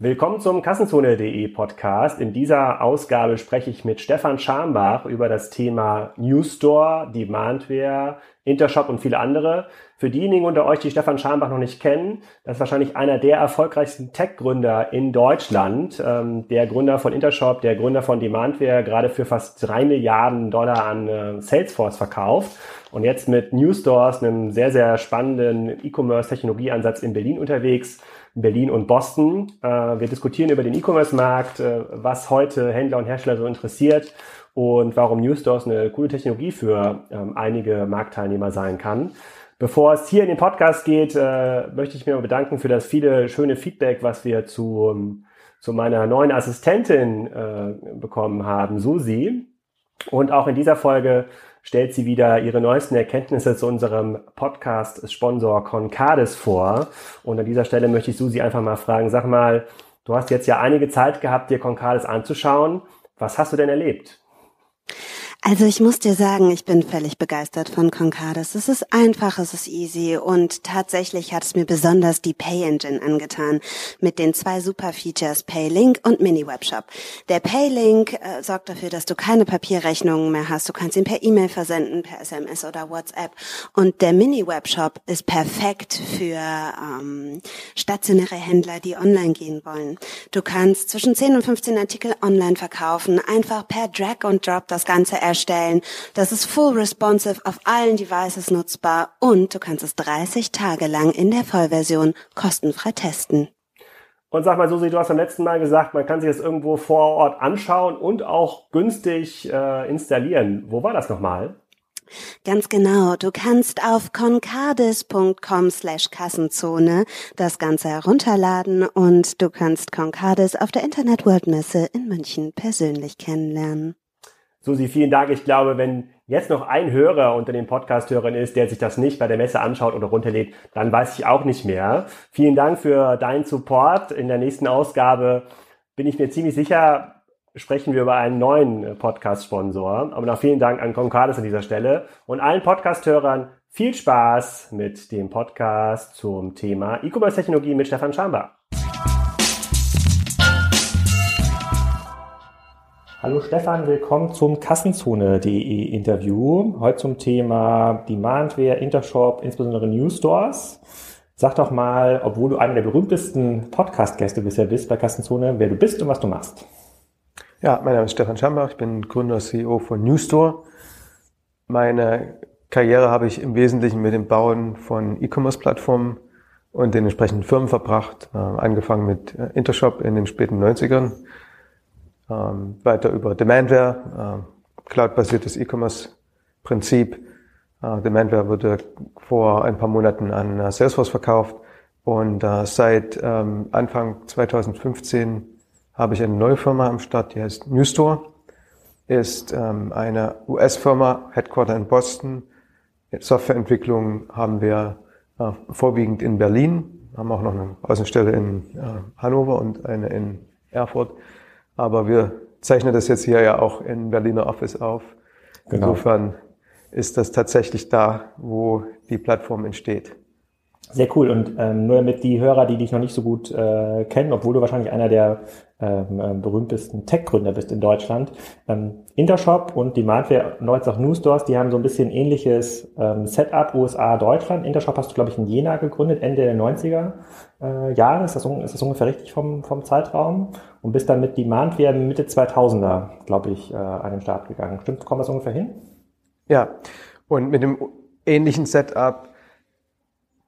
Willkommen zum Kassenzone.de Podcast. In dieser Ausgabe spreche ich mit Stefan Schambach über das Thema New Store, Demandware, Intershop und viele andere. Für diejenigen unter euch, die Stefan Schambach noch nicht kennen, das ist wahrscheinlich einer der erfolgreichsten Tech-Gründer in Deutschland. Ähm, der Gründer von Intershop, der Gründer von Demandware, gerade für fast drei Milliarden Dollar an äh, Salesforce verkauft. Und jetzt mit New Stores, einem sehr, sehr spannenden E-Commerce-Technologieansatz in Berlin unterwegs Berlin und Boston. Äh, wir diskutieren über den E-Commerce-Markt, äh, was heute Händler und Hersteller so interessiert und warum New Stores eine coole Technologie für ähm, einige Marktteilnehmer sein kann. Bevor es hier in den Podcast geht, äh, möchte ich mir bedanken für das viele schöne Feedback, was wir zu, zu meiner neuen Assistentin bekommen haben, Susi. Und auch in dieser Folge stellt sie wieder ihre neuesten Erkenntnisse zu unserem Podcast-Sponsor Concardis vor. Und an dieser Stelle möchte ich Susi einfach mal fragen, sag mal, du hast jetzt ja einige Zeit gehabt, dir Concardis anzuschauen. Was hast du denn erlebt? Also ich muss dir sagen, ich bin völlig begeistert von Concardis. Es ist einfach, es ist easy und tatsächlich hat es mir besonders die Pay Engine angetan mit den zwei super Features Paylink und Mini Webshop. Der Paylink äh, sorgt dafür, dass du keine Papierrechnungen mehr hast. Du kannst ihn per E-Mail versenden, per SMS oder WhatsApp. Und der Mini Webshop ist perfekt für ähm, stationäre Händler, die online gehen wollen. Du kannst zwischen 10 und 15 Artikel online verkaufen, einfach per Drag und Drop das Ganze erstellen. Das ist full responsive auf allen Devices nutzbar und du kannst es 30 Tage lang in der Vollversion kostenfrei testen. Und sag mal, Susi, du hast am letzten Mal gesagt, man kann sich das irgendwo vor Ort anschauen und auch günstig äh, installieren. Wo war das nochmal? Ganz genau. Du kannst auf concardis.com slash Kassenzone das Ganze herunterladen und du kannst Concardis auf der Internet World Messe in München persönlich kennenlernen. Susi, vielen Dank. Ich glaube, wenn jetzt noch ein Hörer unter den Podcast-Hörern ist, der sich das nicht bei der Messe anschaut oder runterlädt, dann weiß ich auch nicht mehr. Vielen Dank für deinen Support. In der nächsten Ausgabe bin ich mir ziemlich sicher, sprechen wir über einen neuen Podcast-Sponsor. Aber noch vielen Dank an Concardis an dieser Stelle und allen Podcast-Hörern viel Spaß mit dem Podcast zum Thema E-Commerce-Technologie mit Stefan Schambach. Hallo Stefan, willkommen zum Kassenzone.de Interview. Heute zum Thema Demandware, Intershop, insbesondere New Stores. Sag doch mal, obwohl du einer der berühmtesten Podcast-Gäste bisher bist bei Kassenzone, wer du bist und was du machst. Ja, mein Name ist Stefan Schambach, ich bin Gründer und CEO von New Store. Meine Karriere habe ich im Wesentlichen mit dem Bauen von E-Commerce-Plattformen und den entsprechenden Firmen verbracht, äh, angefangen mit äh, Intershop in den späten 90ern ähm, weiter über Demandware, äh, cloud-basiertes E-Commerce-Prinzip. Äh, Demandware wurde vor ein paar Monaten an äh, Salesforce verkauft und äh, seit ähm, Anfang 2015 habe ich eine neue Firma am Start, die heißt Newstore. Ist ähm, eine US-Firma, Headquarter in Boston. Softwareentwicklung haben wir äh, vorwiegend in Berlin, haben auch noch eine Außenstelle in äh, Hannover und eine in Erfurt. Aber wir zeichnen das jetzt hier ja auch in Berliner Office auf. Genau. Insofern ist das tatsächlich da, wo die Plattform entsteht. Sehr cool. Und ähm, nur damit die Hörer, die dich noch nicht so gut äh, kennen, obwohl du wahrscheinlich einer der ähm, äh, berühmtesten Tech-Gründer bist in Deutschland, ähm, Intershop und Demandware, neues auch New Stores, die haben so ein bisschen ähnliches ähm, Setup USA, Deutschland. Intershop hast du, glaube ich, in Jena gegründet, Ende der 90er äh, Jahre. Ist das, ist das ungefähr richtig vom, vom Zeitraum? Und bist dann mit Demandware Mitte 2000er, glaube ich, äh, an den Start gegangen. Stimmt, kommt das ungefähr hin? Ja. Und mit dem ähnlichen Setup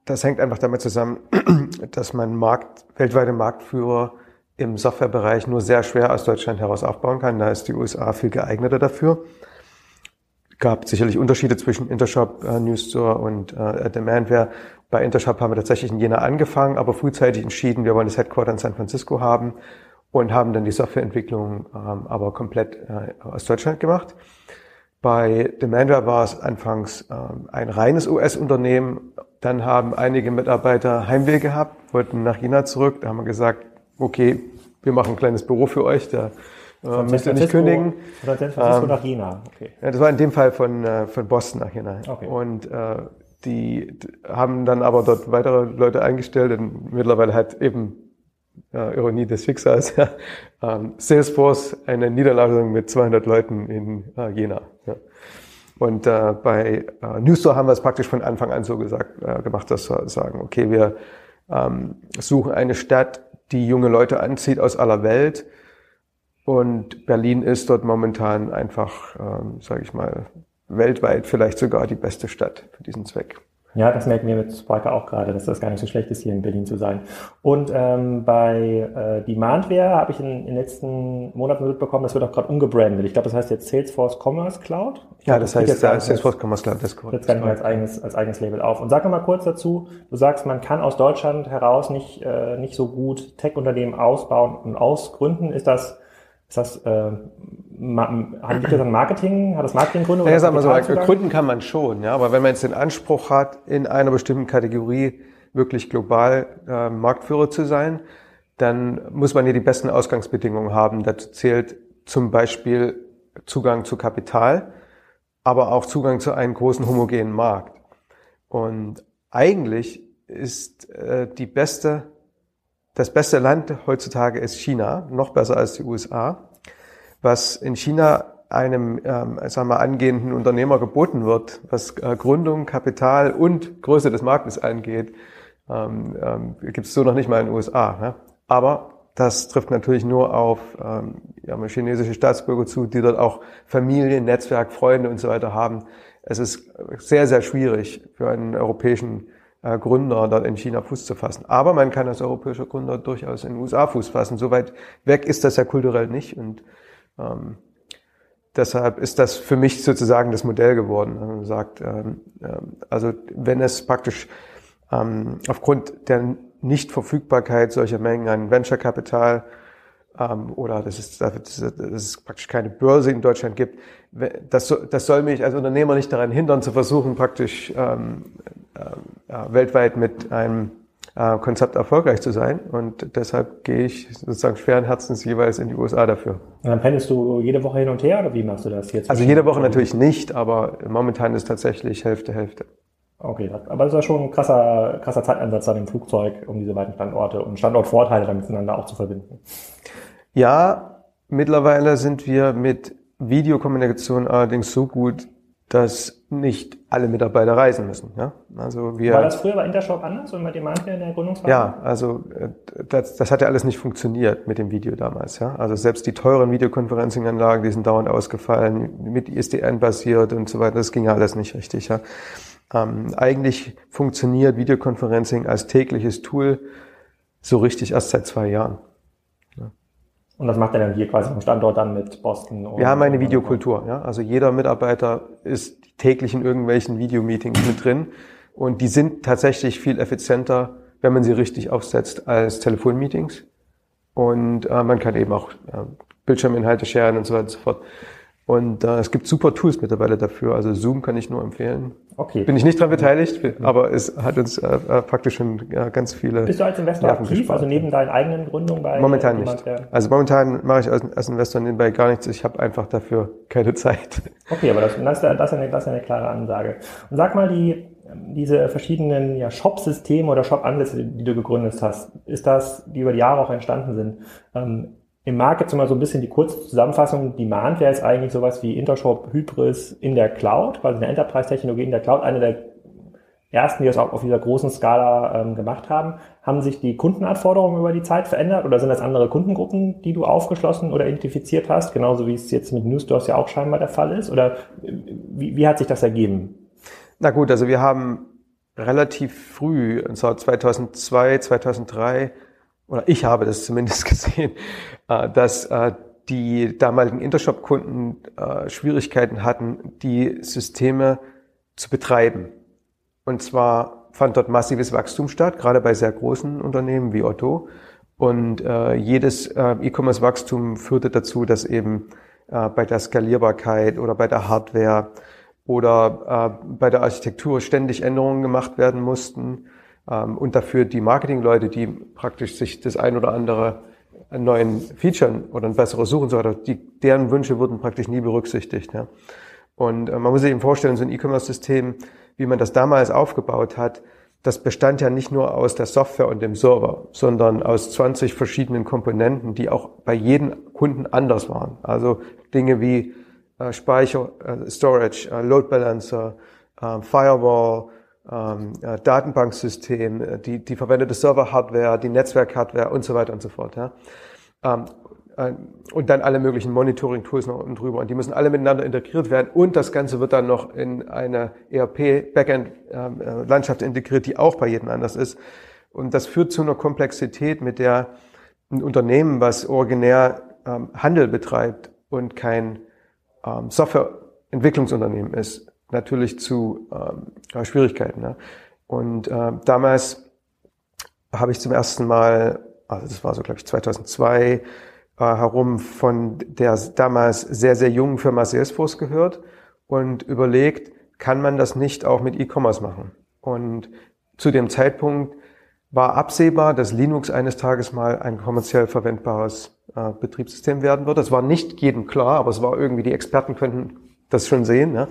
das hängt einfach damit zusammen, dass man Markt, weltweite Marktführer im Softwarebereich nur sehr schwer aus Deutschland heraus aufbauen kann. Da ist die USA viel geeigneter dafür. Gab sicherlich Unterschiede zwischen Intershop, äh, Newstore und äh, Demandware. Bei Intershop haben wir tatsächlich in Jena angefangen, aber frühzeitig entschieden, wir wollen das Headquarter in San Francisco haben und haben dann die Softwareentwicklung ähm, aber komplett äh, aus Deutschland gemacht. Bei Demandware war es anfangs ähm, ein reines US-Unternehmen. Dann haben einige Mitarbeiter Heimweh gehabt, wollten nach China zurück. Da haben wir gesagt, okay, wir machen ein kleines Büro für euch, da äh, müsst ihr nicht kündigen. Von San Francisco ähm, nach China, okay. Ja, das war in dem Fall von, äh, von Boston nach China. Okay. Und äh, die haben dann aber dort weitere Leute eingestellt und mittlerweile hat eben äh, Ironie des Schicksals, ähm, Salesforce eine Niederlassung mit 200 Leuten in äh, Jena. Ja. Und äh, bei äh, Newstore haben wir es praktisch von Anfang an so gesagt, äh, gemacht, dass wir sagen, okay, wir ähm, suchen eine Stadt, die junge Leute anzieht aus aller Welt. Und Berlin ist dort momentan einfach, ähm, sage ich mal, weltweit vielleicht sogar die beste Stadt für diesen Zweck. Ja, das merken wir mit Sparker auch gerade, dass das gar nicht so schlecht ist, hier in Berlin zu sein. Und ähm, bei äh, Demandware habe ich in, in den letzten Monaten mitbekommen, das wird auch gerade umgebrandet. Ich glaube, das heißt jetzt Salesforce Commerce Cloud. Ja, das, das heißt jetzt ja, Salesforce Commerce Cloud, das ist korrekt. Jetzt gar nicht mehr als eigenes, als eigenes Label auf. Und sag mal kurz dazu, du sagst, man kann aus Deutschland heraus nicht, äh, nicht so gut Tech-Unternehmen ausbauen und ausgründen. Ist das ist das, äh, liegt das an Marketing? Hat das Marketinggründe? Ja, sagen wir so, gründen kann man schon, ja, aber wenn man jetzt den Anspruch hat, in einer bestimmten Kategorie wirklich global äh, Marktführer zu sein, dann muss man hier die besten Ausgangsbedingungen haben. Dazu zählt zum Beispiel Zugang zu Kapital, aber auch Zugang zu einem großen homogenen Markt. Und eigentlich ist äh, die beste das beste Land heutzutage ist China, noch besser als die USA. Was in China einem ähm, sagen wir, angehenden Unternehmer geboten wird, was äh, Gründung, Kapital und Größe des Marktes angeht, ähm, ähm, gibt es so noch nicht mal in den USA. Ne? Aber das trifft natürlich nur auf ähm, ja, chinesische Staatsbürger zu, die dort auch Familien, Netzwerk, Freunde und so weiter haben. Es ist sehr, sehr schwierig für einen europäischen Gründer dort in China Fuß zu fassen. Aber man kann als europäischer Gründer durchaus in den USA Fuß fassen. So weit weg ist das ja kulturell nicht. Und ähm, deshalb ist das für mich sozusagen das Modell geworden. Man sagt, ähm, ähm, also wenn es praktisch ähm, aufgrund der Nichtverfügbarkeit solcher Mengen an Venture Capital ähm, oder dass es, dass es praktisch keine Börse in Deutschland gibt, das, das soll mich als Unternehmer nicht daran hindern, zu versuchen, praktisch ähm, äh, weltweit mit einem äh, Konzept erfolgreich zu sein. Und deshalb gehe ich sozusagen schweren Herzens jeweils in die USA dafür. Und dann pendelst du jede Woche hin und her oder wie machst du das jetzt? Also jede Woche natürlich nicht, aber momentan ist tatsächlich Hälfte, Hälfte. Okay, aber das ist ja schon ein krasser, krasser Zeitansatz an dem Flugzeug, um diese beiden Standorte und Standortvorteile dann miteinander auch zu verbinden. Ja, mittlerweile sind wir mit Videokommunikation allerdings so gut, dass nicht alle Mitarbeiter reisen müssen. Ja? Also wir, War das früher bei Intershop anders und bei Demandware in der Gründungsphase? Ja, also äh, das, das hat ja alles nicht funktioniert mit dem Video damals. Ja? Also selbst die teuren Videokonferencing-Anlagen, die sind dauernd ausgefallen, mit ISDN basiert und so weiter, das ging ja alles nicht richtig. Ja? Ähm, eigentlich funktioniert Videokonferencing als tägliches Tool so richtig erst seit zwei Jahren. Und das macht er dann hier quasi am Standort dann mit Boston? Wir haben eine Videokultur. Ja? Also jeder Mitarbeiter ist täglich in irgendwelchen Videomeetings mit drin. Und die sind tatsächlich viel effizienter, wenn man sie richtig aufsetzt, als Telefonmeetings. Und äh, man kann eben auch äh, Bildschirminhalte sharen und so weiter und so fort. Und äh, es gibt super Tools mittlerweile dafür. Also Zoom kann ich nur empfehlen. Okay. Bin ich nicht dran beteiligt, aber es hat uns äh, äh, praktisch schon ja, ganz viele. Bist du als Investor Nerven aktiv, gespart. also neben deinen eigenen Gründungen bei? Momentan nicht. Also momentan mache ich als, als Investor nebenbei gar nichts. Ich habe einfach dafür keine Zeit. Okay, aber das, das, ist, eine, das, ist eine, das ist eine klare Ansage. Und sag mal, die, diese verschiedenen ja, Shop-Systeme oder Shop-Ansätze, die du gegründet hast, ist das, die über die Jahre auch entstanden sind, ähm, im Markt jetzt mal so ein bisschen die kurze Zusammenfassung. Demand wäre jetzt eigentlich sowas wie Intershop Hybris in der Cloud, quasi eine Enterprise-Technologie in der Cloud, eine der ersten, die das auch auf dieser großen Skala ähm, gemacht haben. Haben sich die Kundenanforderungen über die Zeit verändert oder sind das andere Kundengruppen, die du aufgeschlossen oder identifiziert hast, genauso wie es jetzt mit Newsstores ja auch scheinbar der Fall ist? Oder wie, wie hat sich das ergeben? Na gut, also wir haben relativ früh, und zwar 2002, 2003, oder ich habe das zumindest gesehen, äh, dass äh, die damaligen Intershop-Kunden äh, Schwierigkeiten hatten, die Systeme zu betreiben. Und zwar fand dort massives Wachstum statt, gerade bei sehr großen Unternehmen wie Otto. Und jedes E-Commerce-Wachstum führte dazu, dass eben bei der Skalierbarkeit oder bei der Hardware oder bei der Architektur ständig Änderungen gemacht werden mussten. Ähm, und dafür die Marketingleute, die praktisch sich das ein oder andere neuen Feature oder ein besseres suchen so weiter, die, deren Wünsche wurden praktisch nie berücksichtigt. Ja. Und äh, man muss sich eben vorstellen, so ein E-Commerce-System, wie man das damals aufgebaut hat, das bestand ja nicht nur aus der Software und dem Server, sondern aus 20 verschiedenen Komponenten, die auch bei jedem Kunden anders waren. Also Dinge wie äh, Speicher, äh, Storage, äh, Load Balancer, äh, Firewall, ähm, äh, Datenbanksystem, äh, die, die verwendete Server-Hardware, die Netzwerk-Hardware und so weiter und so fort. Ja. Ähm, äh, und dann alle möglichen Monitoring-Tools noch unten drüber. Und die müssen alle miteinander integriert werden. Und das Ganze wird dann noch in eine ERP-Backend-Landschaft integriert, die auch bei jedem anders ist. Und das führt zu einer Komplexität, mit der ein Unternehmen, was originär ähm, Handel betreibt und kein ähm, Softwareentwicklungsunternehmen ist, natürlich zu ähm, Schwierigkeiten. Ne? Und äh, damals habe ich zum ersten Mal, also das war so glaube ich 2002, äh, herum von der damals sehr, sehr jungen Firma Salesforce gehört und überlegt, kann man das nicht auch mit E-Commerce machen? Und zu dem Zeitpunkt war absehbar, dass Linux eines Tages mal ein kommerziell verwendbares äh, Betriebssystem werden wird. Das war nicht jedem klar, aber es war irgendwie, die Experten könnten das schon sehen. Ne?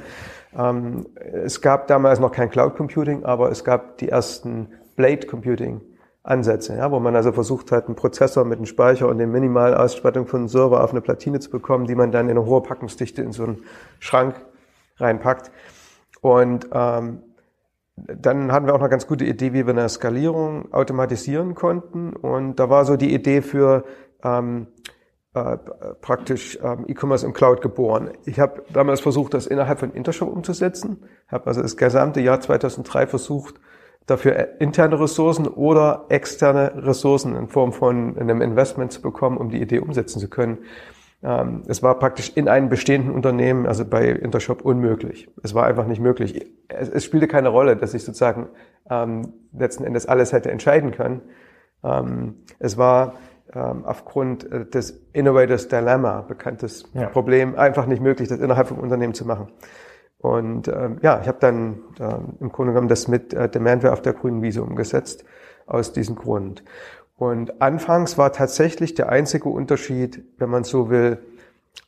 Ähm, es gab damals noch kein Cloud Computing, aber es gab die ersten Blade Computing Ansätze, ja, wo man also versucht hat, einen Prozessor mit einem Speicher und der Minimalausstattung von einem Server auf eine Platine zu bekommen, die man dann in eine hohe Packungsdichte in so einen Schrank reinpackt. Und ähm, dann hatten wir auch eine ganz gute Idee, wie wir eine Skalierung automatisieren konnten. Und da war so die Idee für ähm, äh, praktisch ähm, E-Commerce im Cloud geboren. Ich habe damals versucht, das innerhalb von Intershop umzusetzen. Habe also das gesamte Jahr 2003 versucht, dafür interne Ressourcen oder externe Ressourcen in Form von einem Investment zu bekommen, um die Idee umsetzen zu können. Ähm, es war praktisch in einem bestehenden Unternehmen, also bei Intershop, unmöglich. Es war einfach nicht möglich. Es, es spielte keine Rolle, dass ich sozusagen ähm, letzten Endes alles hätte entscheiden können. Ähm, es war aufgrund äh, des Innovators Dilemma, bekanntes ja. Problem, einfach nicht möglich, das innerhalb vom Unternehmen zu machen. Und ähm, ja, ich habe dann äh, im Grunde genommen das mit äh, Demandware auf der grünen Wiese umgesetzt, aus diesem Grund. Und anfangs war tatsächlich der einzige Unterschied, wenn man so will,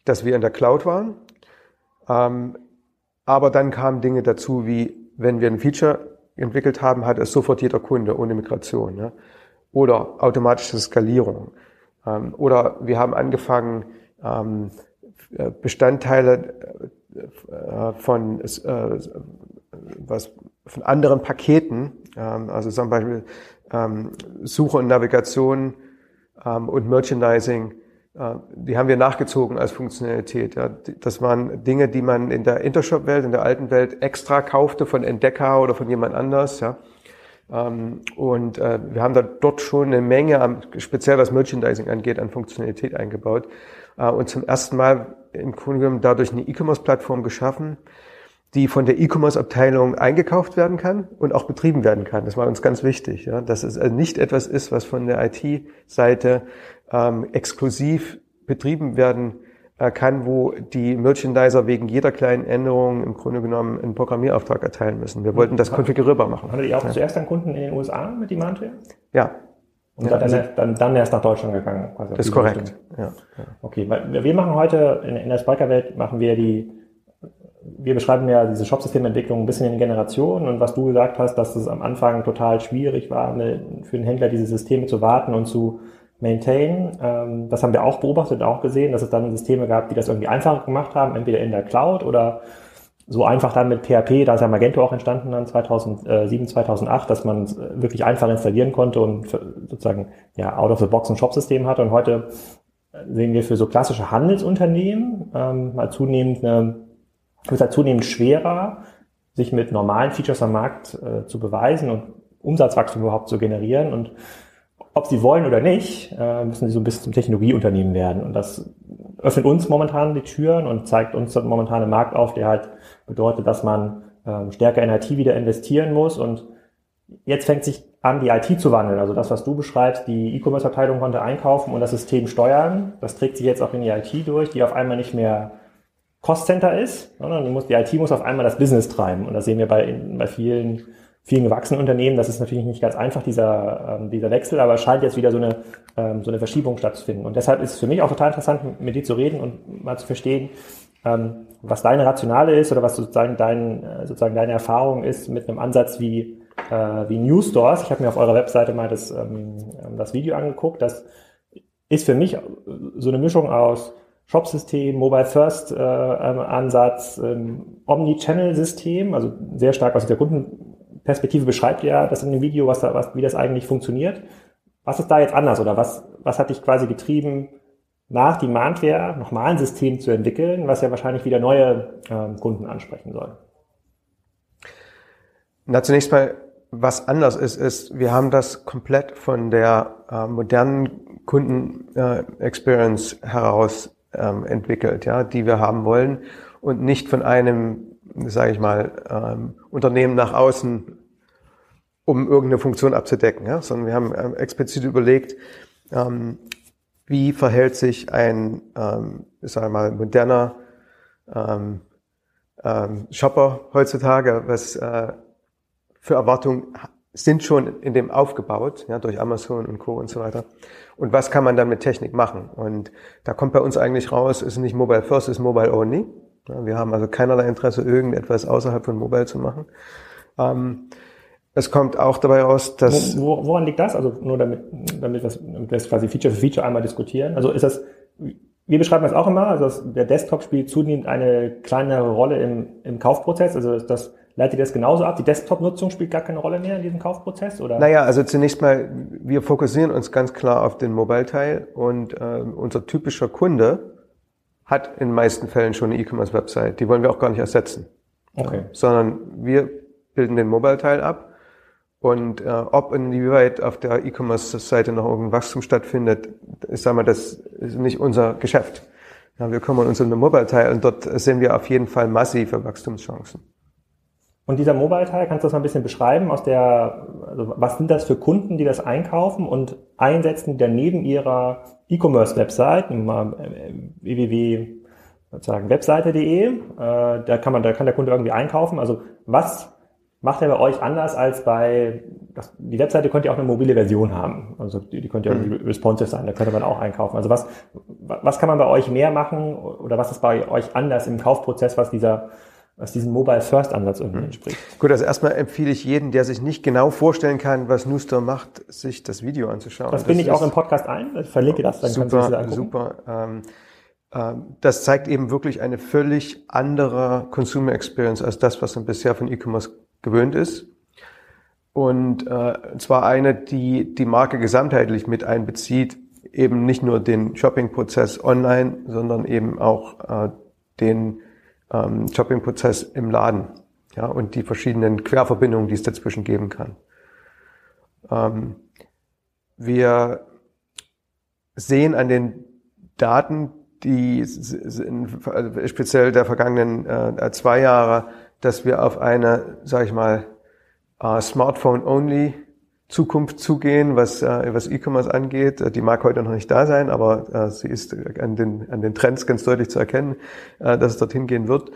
dass wir in der Cloud waren. Ähm, aber dann kamen Dinge dazu, wie wenn wir ein Feature entwickelt haben, hat es sofort jeder Kunde ohne Migration. Ja? Oder automatische Skalierung. Ähm, oder wir haben angefangen, ähm, äh, Bestandteile äh, von, äh, was, von anderen Paketen, ähm, also zum Beispiel Suche und Navigation und Merchandising, äh, die haben wir nachgezogen als Funktionalität. Das waren Dinge, die man in der Intershop-Welt, in der alten Welt extra kaufte von Entdecker oder von jemand anders. Ja. Ähm, und äh, wir haben da dort schon eine Menge, speziell was Merchandising angeht, an Funktionalität eingebaut. Äh, und zum ersten Mal im Grunde genommen dadurch eine E-Commerce-Plattform geschaffen, die von der E-Commerce-Abteilung eingekauft werden kann und auch betrieben werden kann. Das war uns ganz wichtig, ja? dass es also nicht etwas ist, was von der IT-Seite ähm, exklusiv betrieben werden kann, wo die Merchandiser wegen jeder kleinen Änderung im Grunde genommen einen Programmierauftrag erteilen müssen. Wir wollten das konfigurierbar machen. Hattet ihr auch ja. zuerst einen Kunden in den USA mit Demandware? Ja, und ja, dann, also, dann, dann erst nach Deutschland gegangen. Quasi das ist korrekt. Ja. Okay, weil wir machen heute in, in der Spiker-Welt machen wir die, wir beschreiben ja diese Shopsystementwicklung ein bisschen in Generationen und was du gesagt hast, dass es am Anfang total schwierig war, für den Händler diese Systeme zu warten und zu maintain. Ähm, das haben wir auch beobachtet auch gesehen, dass es dann Systeme gab, die das irgendwie einfacher gemacht haben, entweder in der Cloud oder so einfach dann mit PHP, da ist ja Magento auch entstanden dann 2007, 2008, dass man es wirklich einfach installieren konnte und sozusagen ja out of the box ein Shopsystem hatte. Und heute sehen wir für so klassische Handelsunternehmen ähm, mal zunehmend eine, wird halt zunehmend schwerer, sich mit normalen Features am Markt äh, zu beweisen und Umsatzwachstum überhaupt zu generieren. Und ob sie wollen oder nicht, äh, müssen sie so ein bisschen zum Technologieunternehmen werden. Und das öffnet uns momentan die Türen und zeigt uns momentan einen Markt auf, der halt bedeutet, dass man ähm, stärker in IT wieder investieren muss. Und jetzt fängt sich an, die IT zu wandeln. Also das, was du beschreibst, die E-Commerce-Abteilung konnte einkaufen und das System steuern. Das trägt sich jetzt auch in die IT durch, die auf einmal nicht mehr Cost-Center ist, sondern die IT muss auf einmal das Business treiben. Und das sehen wir bei, bei vielen vielen gewachsenen Unternehmen, das ist natürlich nicht ganz einfach, dieser, ähm, dieser Wechsel, aber es scheint jetzt wieder so eine, ähm, so eine Verschiebung stattzufinden. Und deshalb ist es für mich auch total interessant, mit dir zu reden und mal zu verstehen, ähm, was deine Rationale ist oder was sozusagen, dein, äh, sozusagen deine Erfahrung ist mit einem Ansatz wie äh, wie News Stores. Ich habe mir auf eurer Webseite mal das, ähm, das Video angeguckt. Das ist für mich so eine Mischung aus Shop-System, Mobile First äh, ähm, ähm, Omni-Channel-System, also sehr stark aus der Kundenperspektive beschreibt ihr das in dem Video, was da, was, wie das eigentlich funktioniert. Was ist da jetzt anders oder was, was hat dich quasi getrieben, nach Demandware nochmal ein System zu entwickeln, was ja wahrscheinlich wieder neue ähm, Kunden ansprechen soll? Na, zunächst mal, was anders ist, ist, wir haben das komplett von der äh, modernen Kunden-Experience äh, heraus ähm, entwickelt, ja, die wir haben wollen und nicht von einem, sage ich mal, ähm, Unternehmen nach außen, um irgendeine Funktion abzudecken, ja, sondern wir haben ähm, explizit überlegt, ähm, wie verhält sich ein, ähm, ich sage mal, moderner ähm, ähm, Shopper heutzutage, was äh, für Erwartungen sind schon in dem aufgebaut, ja, durch Amazon und Co. und so weiter. Und was kann man dann mit Technik machen? Und da kommt bei uns eigentlich raus, ist nicht Mobile First, ist Mobile Only. Ja, wir haben also keinerlei Interesse, irgendetwas außerhalb von Mobile zu machen. Ähm, es kommt auch dabei raus, dass... Wo, woran liegt das? Also nur damit, damit, wir, damit wir es quasi Feature für Feature einmal diskutieren. Also ist das, wir beschreiben das auch immer, also der Desktop spielt zunehmend eine kleinere Rolle im, im Kaufprozess. Also das Leitet ihr das genauso ab? Die Desktop-Nutzung spielt gar keine Rolle mehr in diesem Kaufprozess? Oder? Naja, also zunächst mal, wir fokussieren uns ganz klar auf den Mobile-Teil und äh, unser typischer Kunde hat in den meisten Fällen schon eine E-Commerce-Website. Die wollen wir auch gar nicht ersetzen. Okay. Sondern wir bilden den Mobile-Teil ab und äh, ob inwieweit auf der E-Commerce-Seite noch irgendein Wachstum stattfindet, ich sage mal, das ist nicht unser Geschäft. Ja, wir kümmern uns um den Mobile-Teil und dort sehen wir auf jeden Fall massive Wachstumschancen. Und dieser Mobile-Teil, kannst du das mal ein bisschen beschreiben? Aus der, also was sind das für Kunden, die das einkaufen und einsetzen, die dann neben ihrer E-Commerce-Website, mal äh, www sozusagen webseite.de, äh, da kann man, da kann der Kunde irgendwie einkaufen. Also was macht er bei euch anders als bei, das, die Webseite könnte ja auch eine mobile Version haben. Also die, die könnte ja irgendwie mhm. responsive sein, da könnte man auch einkaufen. Also was, was kann man bei euch mehr machen oder was ist bei euch anders im Kaufprozess, was dieser was diesem Mobile First Ansatz irgendwie mhm. entspricht. Gut, also erstmal empfehle ich jeden, der sich nicht genau vorstellen kann, was Newster macht, sich das Video anzuschauen. Das, das finde ich auch im Podcast ein. Ich verlinke das, dann super, kannst du Super. Ähm, ähm, das zeigt eben wirklich eine völlig andere Consumer Experience als das, was man bisher von E-Commerce gewöhnt ist. Und äh, zwar eine, die die Marke gesamtheitlich mit einbezieht, eben nicht nur den Shopping-Prozess online, sondern eben auch äh, den ähm, Shopping-Prozess im Laden ja, und die verschiedenen Querverbindungen, die es dazwischen geben kann. Ähm, wir sehen an den Daten, die also speziell der vergangenen äh, zwei Jahre, dass wir auf eine, sage ich mal, äh, Smartphone-only Zukunft zugehen, was, äh, was E-Commerce angeht. Äh, die mag heute noch nicht da sein, aber äh, sie ist an den, an den Trends ganz deutlich zu erkennen, äh, dass es dorthin gehen wird.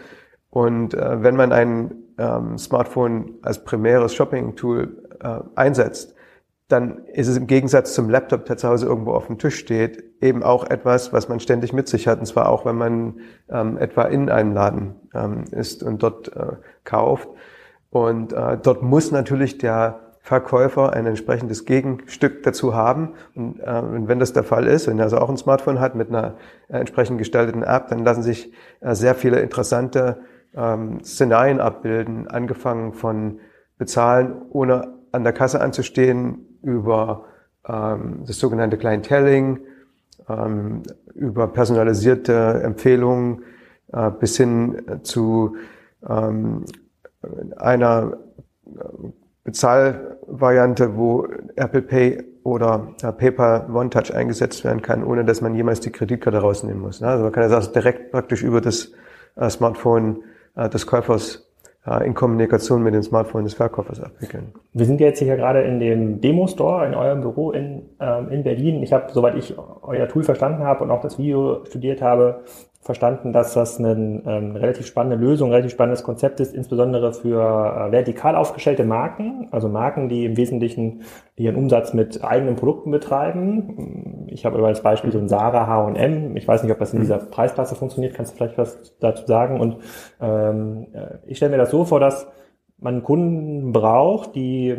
Und äh, wenn man ein ähm, Smartphone als primäres Shopping-Tool äh, einsetzt, dann ist es im Gegensatz zum Laptop, der zu Hause irgendwo auf dem Tisch steht, eben auch etwas, was man ständig mit sich hat. Und zwar auch, wenn man ähm, etwa in einem Laden ähm, ist und dort äh, kauft. Und äh, dort muss natürlich der Verkäufer ein entsprechendes Gegenstück dazu haben. Und, äh, und wenn das der Fall ist, wenn er also auch ein Smartphone hat mit einer äh, entsprechend gestalteten App, dann lassen sich äh, sehr viele interessante ähm, Szenarien abbilden, angefangen von bezahlen, ohne an der Kasse anzustehen, über ähm, das sogenannte Clienteling, ähm, über personalisierte Empfehlungen äh, bis hin zu ähm, einer Bezahlvariante, wo Apple Pay oder äh, PayPal One Touch eingesetzt werden kann, ohne dass man jemals die Kreditkarte rausnehmen muss. Also man kann das also direkt praktisch über das äh, Smartphone äh, des Käufers in Kommunikation mit dem Smartphone des Verkäufers abwickeln. Wir sind jetzt hier gerade in dem Demo-Store in eurem Büro in, ähm, in Berlin. Ich habe, soweit ich euer Tool verstanden habe und auch das Video studiert habe, verstanden, dass das eine ähm, relativ spannende Lösung, relativ spannendes Konzept ist, insbesondere für äh, vertikal aufgestellte Marken, also Marken, die im Wesentlichen ihren Umsatz mit eigenen Produkten betreiben. Ich habe über das Beispiel so ein Sarah H&M. Ich weiß nicht, ob das in dieser Preisklasse funktioniert. Kannst du vielleicht was dazu sagen? Und ähm, äh, ich stelle mir das so vor, dass man Kunden braucht, die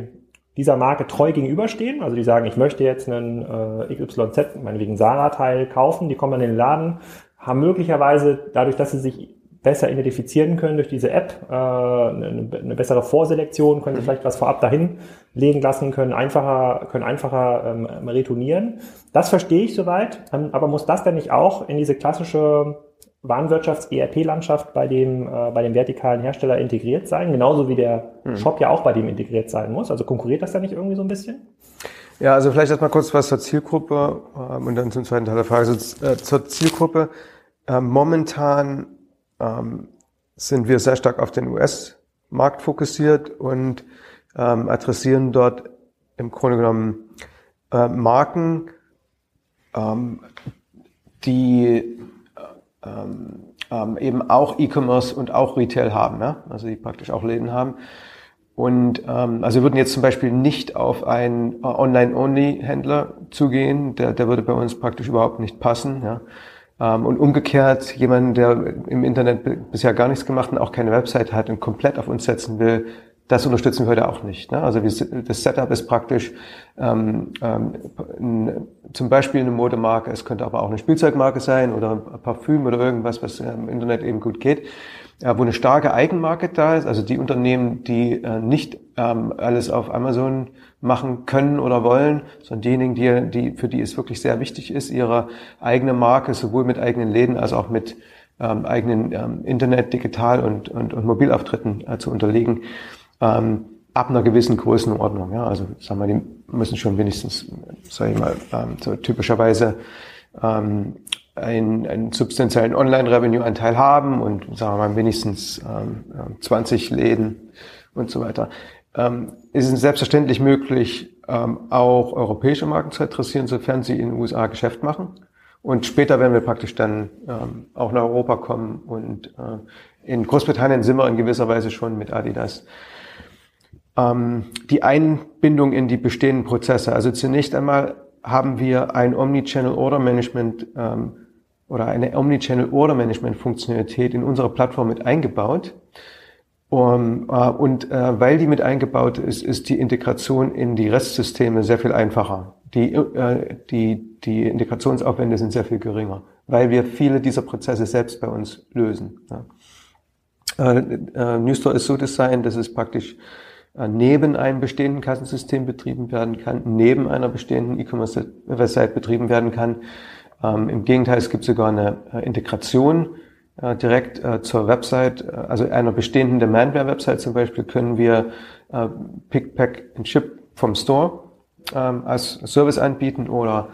dieser Marke treu gegenüberstehen. Also die sagen, ich möchte jetzt einen äh, XYZ, meinetwegen Sarah-Teil kaufen, die kommen dann in den Laden, haben möglicherweise dadurch, dass sie sich besser identifizieren können durch diese App, äh, eine, eine bessere Vorselektion, können sie mhm. vielleicht was vorab dahin legen lassen, können einfacher, können einfacher ähm, retournieren. Das verstehe ich soweit, ähm, aber muss das denn nicht auch in diese klassische Warenwirtschafts-ERP-Landschaft bei dem, äh, bei dem vertikalen Hersteller integriert sein, genauso wie der mhm. Shop ja auch bei dem integriert sein muss. Also konkurriert das da nicht irgendwie so ein bisschen? Ja, also vielleicht erstmal kurz was zur Zielgruppe ähm, und dann zum zweiten Teil der Frage. Also, äh, zur Zielgruppe. Äh, momentan ähm, sind wir sehr stark auf den US-Markt fokussiert und ähm, adressieren dort im Grunde genommen äh, Marken, ähm, die ähm, ähm, eben auch E-Commerce und auch Retail haben, ja? also die praktisch auch Läden haben. Und ähm, also wir würden jetzt zum Beispiel nicht auf einen äh, Online-Only-Händler zugehen, der, der würde bei uns praktisch überhaupt nicht passen. Ja? Ähm, und umgekehrt, jemand, der im Internet bisher gar nichts gemacht und auch keine Website hat und komplett auf uns setzen will, das unterstützen wir heute auch nicht. Ne? Also das Setup ist praktisch ähm, ähm, zum Beispiel eine Modemarke, es könnte aber auch eine Spielzeugmarke sein oder ein Parfüm oder irgendwas, was im Internet eben gut geht, wo eine starke Eigenmarke da ist. Also die Unternehmen, die äh, nicht ähm, alles auf Amazon machen können oder wollen, sondern diejenigen, die, die, für die es wirklich sehr wichtig ist, ihre eigene Marke sowohl mit eigenen Läden als auch mit ähm, eigenen ähm, Internet, Digital und, und, und Mobilauftritten äh, zu unterlegen ähm, ab einer gewissen Größenordnung. Ja, also sagen wir, die müssen schon wenigstens, sage ich mal, ähm, so typischerweise ähm, einen, einen substanziellen Online-Revenue-Anteil haben und sagen wir mal wenigstens ähm, 20 Läden und so weiter. Ähm, ist es selbstverständlich möglich, ähm, auch europäische Marken zu adressieren, sofern sie in den USA Geschäft machen. Und später werden wir praktisch dann ähm, auch nach Europa kommen und äh, in Großbritannien sind wir in gewisser Weise schon mit Adidas ähm, die Einbindung in die bestehenden Prozesse. Also zunächst einmal haben wir ein Omnichannel Order Management ähm, oder eine Omnichannel Order Management Funktionalität in unserer Plattform mit eingebaut. Um, äh, und äh, weil die mit eingebaut ist, ist die Integration in die Restsysteme sehr viel einfacher. Die, äh, die, die Integrationsaufwände sind sehr viel geringer, weil wir viele dieser Prozesse selbst bei uns lösen. Ja. Äh, äh, Newstore ist so designt, dass es praktisch äh, neben einem bestehenden Kassensystem betrieben werden kann, neben einer bestehenden E-Commerce-Website betrieben werden kann. Ähm, Im Gegenteil, es gibt sogar eine äh, Integration äh, direkt äh, zur Website, äh, also einer bestehenden Demandware-Website zum Beispiel, können wir äh, Pick, Pack and Ship vom Store ähm, als Service anbieten oder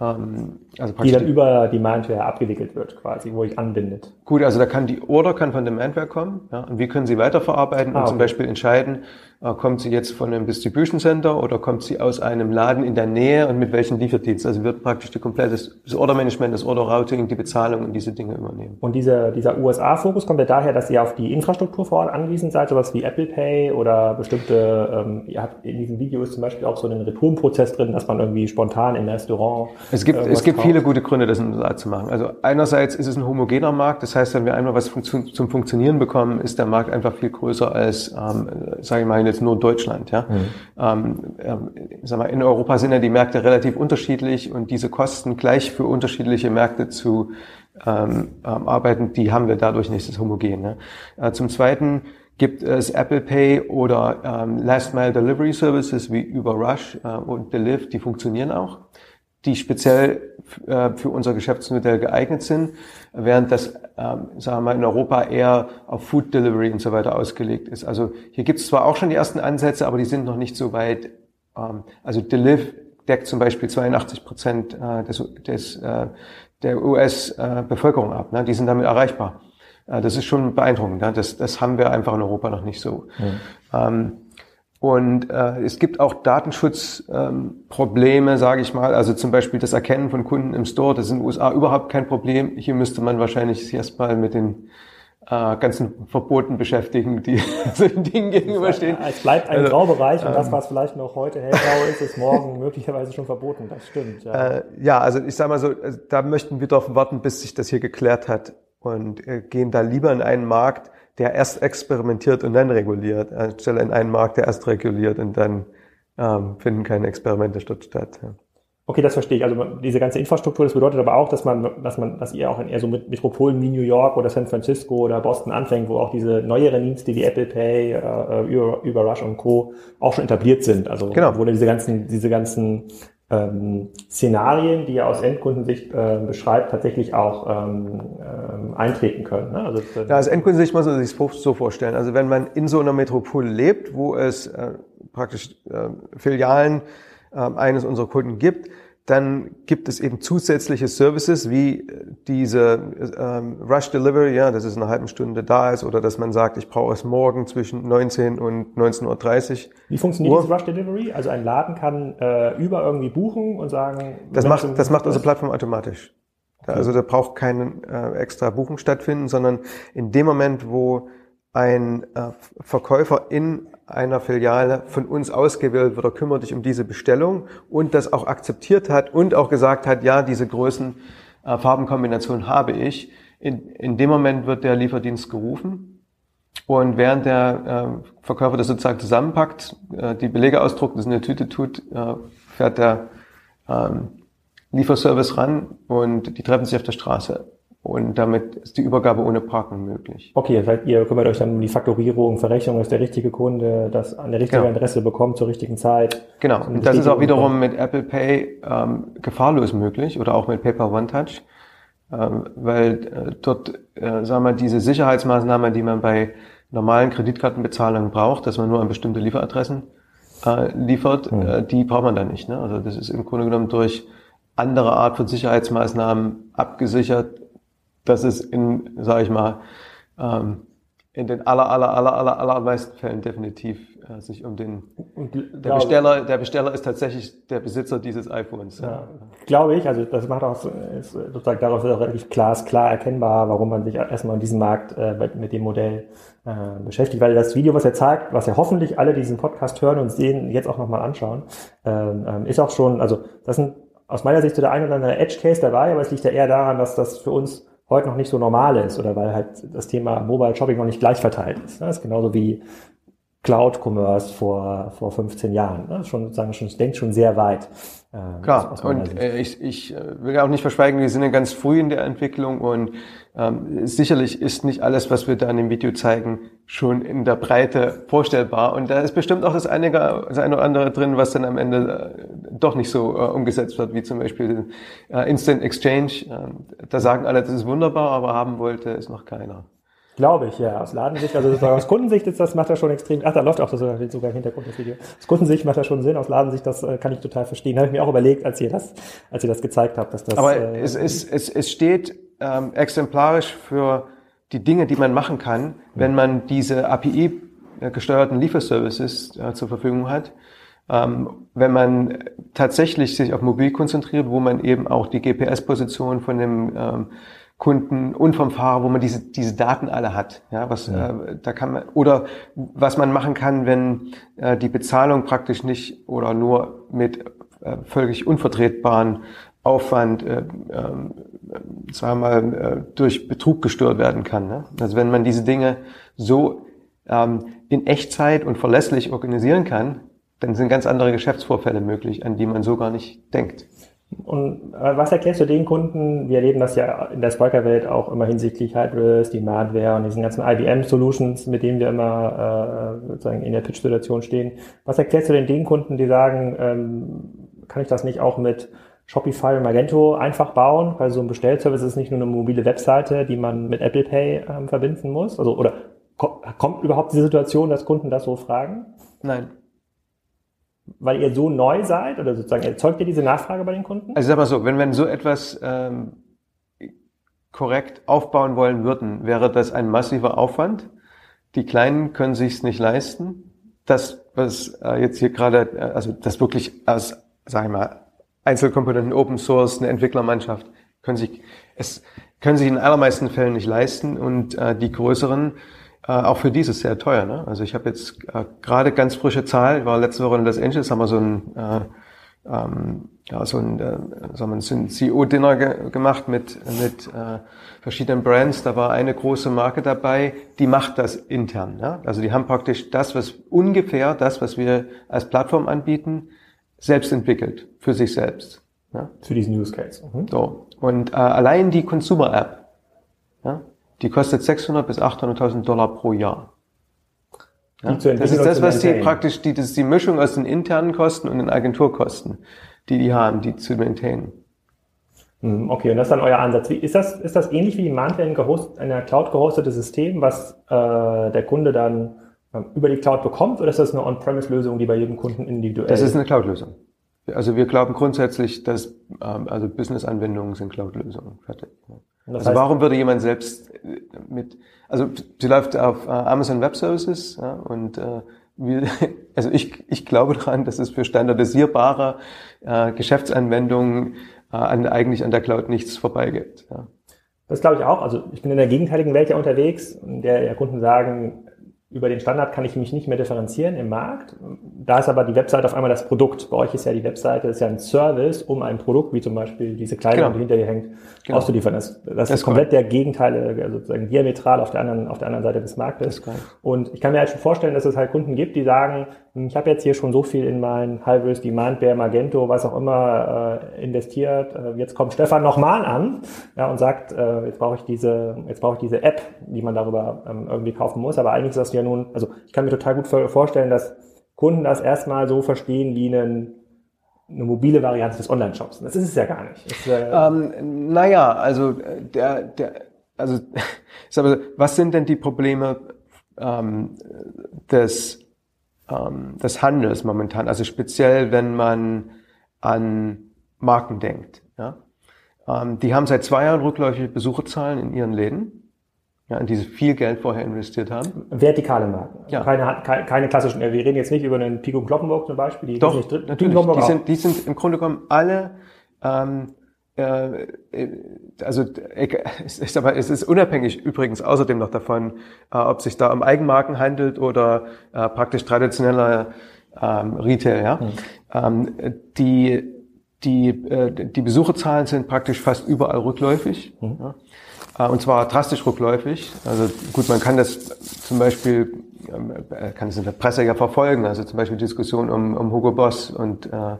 ähm, also die dann über Demandware abgewickelt wird, quasi, wo ich anbindet. Gut, also da kann die Order kann von Demandware kommen, ja, und wir können sie weiterverarbeiten ah, und zum Beispiel entscheiden, kommt sie jetzt von einem Distribution Center oder kommt sie aus einem Laden in der Nähe und mit welchem Lieferdienst? Also wird praktisch die komplette das Order Management, das Order Routing, die Bezahlung und diese Dinge übernehmen. Und dieser, dieser USA-Fokus kommt ja daher, dass ihr auf die Infrastruktur vor Ort angewiesen seid, sowas wie Apple Pay oder bestimmte, ähm, ihr habt in diesem Video ist zum Beispiel auch so einen Retourenprozess drin, dass man irgendwie spontan im Restaurant. Es gibt, es gibt viele gute Gründe, das in den USA zu machen. Also einerseits ist es ein homogener Markt, das heißt, wenn wir einmal was zum Funktionieren bekommen, ist der Markt einfach viel größer als, ähm, sage ich mal, jetzt nur Deutschland. Ja? Mhm. Ähm, äh, sag mal, in Europa sind ja die Märkte relativ unterschiedlich und diese Kosten gleich für unterschiedliche Märkte zu ähm, ähm, arbeiten, die haben wir dadurch nicht, das ist homogen. Ne? Äh, zum Zweiten gibt es Apple Pay oder ähm, Last Mile Delivery Services wie über Rush äh, und Deliv, die funktionieren auch die speziell für unser Geschäftsmodell geeignet sind, während das, ähm, sagen wir mal, in Europa eher auf Food Delivery und so weiter ausgelegt ist. Also hier gibt es zwar auch schon die ersten Ansätze, aber die sind noch nicht so weit. Ähm, also Deliv deckt zum Beispiel 82 Prozent äh, des, des, äh, der US-Bevölkerung ab. Ne? Die sind damit erreichbar. Das ist schon beeindruckend. Ne? Das, das haben wir einfach in Europa noch nicht so. Mhm. Ähm, und äh, es gibt auch Datenschutzprobleme, ähm, sage ich mal. Also zum Beispiel das Erkennen von Kunden im Store, das ist in den USA überhaupt kein Problem. Hier müsste man wahrscheinlich erstmal mit den äh, ganzen Verboten beschäftigen, die so den Dingen gegenüberstehen. Es bleibt ein also, Graubereich und ähm, das, was vielleicht noch heute hellgrau ist, ist morgen möglicherweise schon verboten. Das stimmt. Ja, äh, ja also ich sage mal so, also da möchten wir darauf warten, bis sich das hier geklärt hat. und äh, gehen da lieber in einen Markt, der erst experimentiert und dann reguliert, anstelle in einen Markt, der erst reguliert und dann ähm, finden keine Experimente statt. Ja. Okay, das verstehe ich. Also diese ganze Infrastruktur, das bedeutet aber auch, dass man, dass man, dass ihr auch in eher so Metropolen wie New York oder San Francisco oder Boston anfängt, wo auch diese neueren Dienste wie Apple Pay, äh, über, über Rush und Co. auch schon etabliert sind. Also genau. wo diese ganzen, diese ganzen ähm, Szenarien, die ihr aus Endkundensicht äh, beschreibt, tatsächlich auch ähm, ähm, eintreten können. Ne? Also, ja, aus Endkundensicht muss man sich so vorstellen. Also wenn man in so einer Metropole lebt, wo es äh, praktisch äh, Filialen äh, eines unserer Kunden gibt, dann gibt es eben zusätzliche Services wie diese ähm, Rush Delivery, ja, dass es in einer halben Stunde da ist oder dass man sagt, ich brauche es morgen zwischen 19 und 19.30 Uhr. Wie funktioniert dieses Rush Delivery? Also ein Laden kann äh, über irgendwie buchen und sagen... Das macht, das macht unsere Plattform automatisch. Okay. Also da braucht kein äh, extra Buchen stattfinden, sondern in dem Moment, wo ein äh, Verkäufer in einer Filiale von uns ausgewählt wird, er kümmert dich um diese Bestellung und das auch akzeptiert hat und auch gesagt hat, ja, diese Größen, äh, Farbenkombination habe ich. In, in dem Moment wird der Lieferdienst gerufen und während der äh, Verkäufer das sozusagen zusammenpackt, äh, die Belege ausdruckt, das in eine Tüte tut, äh, fährt der ähm, Lieferservice ran und die treffen sich auf der Straße. Und damit ist die Übergabe ohne Parken möglich. Okay, das heißt, ihr kümmert euch dann um die Faktorierung, Verrechnung, dass der richtige Kunde das an der richtigen genau. Adresse bekommt zur richtigen Zeit. Genau, und das ist auch wiederum mit Apple Pay ähm, gefahrlos möglich oder auch mit PayPal One Touch, ähm, weil äh, dort, äh, sagen wir, diese Sicherheitsmaßnahme, die man bei normalen Kreditkartenbezahlungen braucht, dass man nur an bestimmte Lieferadressen äh, liefert, mhm. äh, die braucht man dann nicht. Ne? Also das ist im Grunde genommen durch andere Art von Sicherheitsmaßnahmen abgesichert, dass es in, sage ich mal, ähm, in den aller, aller, aller, aller, allermeisten Fällen definitiv äh, sich um den, der Besteller, der Besteller ist tatsächlich der Besitzer dieses iPhones. Ja, glaube ich, also das macht auch, ist sozusagen daraus auch relativ klar, klar erkennbar, warum man sich erstmal in diesem Markt äh, mit dem Modell äh, beschäftigt, weil das Video, was er zeigt, was ja hoffentlich alle diesen Podcast hören und sehen, jetzt auch nochmal anschauen, ähm, ähm, ist auch schon, also das sind aus meiner Sicht so der ein oder andere Edge Case dabei, aber es liegt ja eher daran, dass das für uns heute noch nicht so normal ist oder weil halt das Thema Mobile Shopping noch nicht gleich verteilt ist. Das ist genauso wie Cloud Commerce vor, vor 15 Jahren. Das ist schon sozusagen schon, denkt schon sehr weit. Äh, Klar, und äh, ich, ich äh, will auch nicht verschweigen, wir sind ja ganz früh in der Entwicklung und ähm, sicherlich ist nicht alles, was wir da in dem Video zeigen, schon in der Breite vorstellbar. Und da ist bestimmt auch das eine, das eine oder andere drin, was dann am Ende äh, doch nicht so äh, umgesetzt wird, wie zum Beispiel äh, Instant Exchange. Ähm, da sagen alle, das ist wunderbar, aber haben wollte ist noch keiner. Glaube ich, ja. Aus Ladensicht, also aus Kundensicht ist das, macht das schon extrem, ach, da läuft auch das sogar im Hintergrund das Video. Aus Kundensicht macht das schon Sinn, aus Ladensicht, das äh, kann ich total verstehen. Habe ich mir auch überlegt, als ihr das, als ihr das gezeigt habt, dass das. Aber äh, es, es, es, es steht ähm, exemplarisch für die Dinge, die man machen kann, wenn man diese API gesteuerten Lieferservices äh, zur Verfügung hat. Ähm, wenn man tatsächlich sich auf Mobil konzentriert, wo man eben auch die GPS-Position von dem ähm, Kunden und vom Fahrer, wo man diese, diese Daten alle hat. Ja, was, ja. Äh, da kann man, oder was man machen kann, wenn äh, die Bezahlung praktisch nicht oder nur mit äh, völlig unvertretbaren Aufwand, äh, äh, sagen wir mal, äh, durch Betrug gestört werden kann. Ne? Also wenn man diese Dinge so ähm, in Echtzeit und verlässlich organisieren kann, dann sind ganz andere Geschäftsvorfälle möglich, an die man so gar nicht denkt. Und äh, was erklärst du den Kunden? Wir erleben das ja in der Spiker-Welt auch immer hinsichtlich Hybris, Demandware und diesen ganzen IBM-Solutions, mit denen wir immer äh, sozusagen in der Pitch-Situation stehen. Was erklärst du denn den Kunden, die sagen, ähm, kann ich das nicht auch mit Shopify und Magento einfach bauen? Weil so ein Bestellservice ist nicht nur eine mobile Webseite, die man mit Apple Pay ähm, verbinden muss. Also oder kommt überhaupt die Situation, dass Kunden das so fragen? Nein weil ihr so neu seid oder sozusagen erzeugt ihr diese Nachfrage bei den Kunden? Also sag mal so, wenn wir so etwas ähm, korrekt aufbauen wollen würden, wäre das ein massiver Aufwand. Die Kleinen können sich's nicht leisten. Das, was äh, jetzt hier gerade, äh, also das wirklich als, sag ich mal, Einzelkomponenten Open Source, eine Entwicklermannschaft, können sich, es können sich in allermeisten Fällen nicht leisten und äh, die größeren äh, auch für dieses sehr teuer. Ne? Also ich habe jetzt äh, gerade ganz frische Zahl, ich war letzte Woche in Los Angeles, haben wir so ein äh, ähm, ja, so ein, äh, sagen wir, so ein CEO-Dinner ge gemacht mit, mit äh, verschiedenen Brands. Da war eine große Marke dabei, die macht das intern. Ja? Also die haben praktisch das, was ungefähr das, was wir als Plattform anbieten, selbst entwickelt für sich selbst. Ja? Für diesen Use Case. Mhm. So. Und äh, allein die Consumer App, die kostet 600 bis 800.000 Dollar pro Jahr. Ja? Das ist das, was die praktisch, die, das ist die Mischung aus den internen Kosten und den Agenturkosten die die haben, die zu maintainen. Hm, okay, und das ist dann euer Ansatz. Wie, ist, das, ist das ähnlich wie Mantle ein, gehost, ein Cloud gehostetes System, was äh, der Kunde dann äh, über die Cloud bekommt, oder ist das eine On-Premise-Lösung, die bei jedem Kunden individuell Das ist eine Cloud-Lösung. Also wir glauben grundsätzlich, dass ähm, also Business-Anwendungen sind Cloud-Lösungen. Fertig. Also heißt, warum würde jemand selbst äh, mit, also sie läuft auf äh, Amazon Web Services ja, und äh, wir, also ich, ich glaube daran, dass es für standardisierbare äh, Geschäftsanwendungen äh, an, eigentlich an der Cloud nichts vorbeigibt. Ja. Das glaube ich auch. Also ich bin in der gegenteiligen Welt ja unterwegs, in der ja Kunden sagen, über den Standard kann ich mich nicht mehr differenzieren im Markt. Da ist aber die Webseite auf einmal das Produkt. Bei euch ist ja die Webseite ist ja ein Service, um ein Produkt, wie zum Beispiel diese Kleidung, genau. die hinter dir hängt, genau. auszuliefern. Das, das, das ist komplett der Gegenteil, also sozusagen diametral auf der anderen, auf der anderen Seite des Marktes. Und ich kann mir halt schon vorstellen, dass es halt Kunden gibt, die sagen, ich habe jetzt hier schon so viel in mein High-Risk Demand Bear, Magento, was auch immer äh, investiert. Äh, jetzt kommt Stefan nochmal an ja, und sagt, äh, jetzt brauche ich diese, jetzt brauche ich diese App, die man darüber ähm, irgendwie kaufen muss. Aber eigentlich ist das ja nun, also ich kann mir total gut vorstellen, dass Kunden das erstmal so verstehen wie einen eine mobile Variante des Online-Shops. Das ist es ja gar nicht. Das, äh ähm, naja, also der, der, also was sind denn die Probleme ähm, des ähm, des Handels momentan, also speziell wenn man an Marken denkt. Ja? Ähm, die haben seit zwei Jahren rückläufige Besucherzahlen in ihren Läden, ja, in die sie viel Geld vorher investiert haben. Vertikale Marken. Ja. Keine, keine, klassischen, wir reden jetzt nicht über einen Pico Kloppenburg zum Beispiel. Die Doch, natürlich. Die sind, die sind im Grunde genommen alle ähm, äh, also ist aber es ist unabhängig übrigens außerdem noch davon, äh, ob sich da um Eigenmarken handelt oder äh, praktisch traditioneller ähm, Retail. Ja, mhm. ähm, die die äh, die Besucherzahlen sind praktisch fast überall rückläufig. Mhm. Äh, und zwar drastisch rückläufig. Also gut, man kann das zum Beispiel äh, kann es in der Presse ja verfolgen. Also zum Beispiel Diskussion um, um Hugo Boss und äh,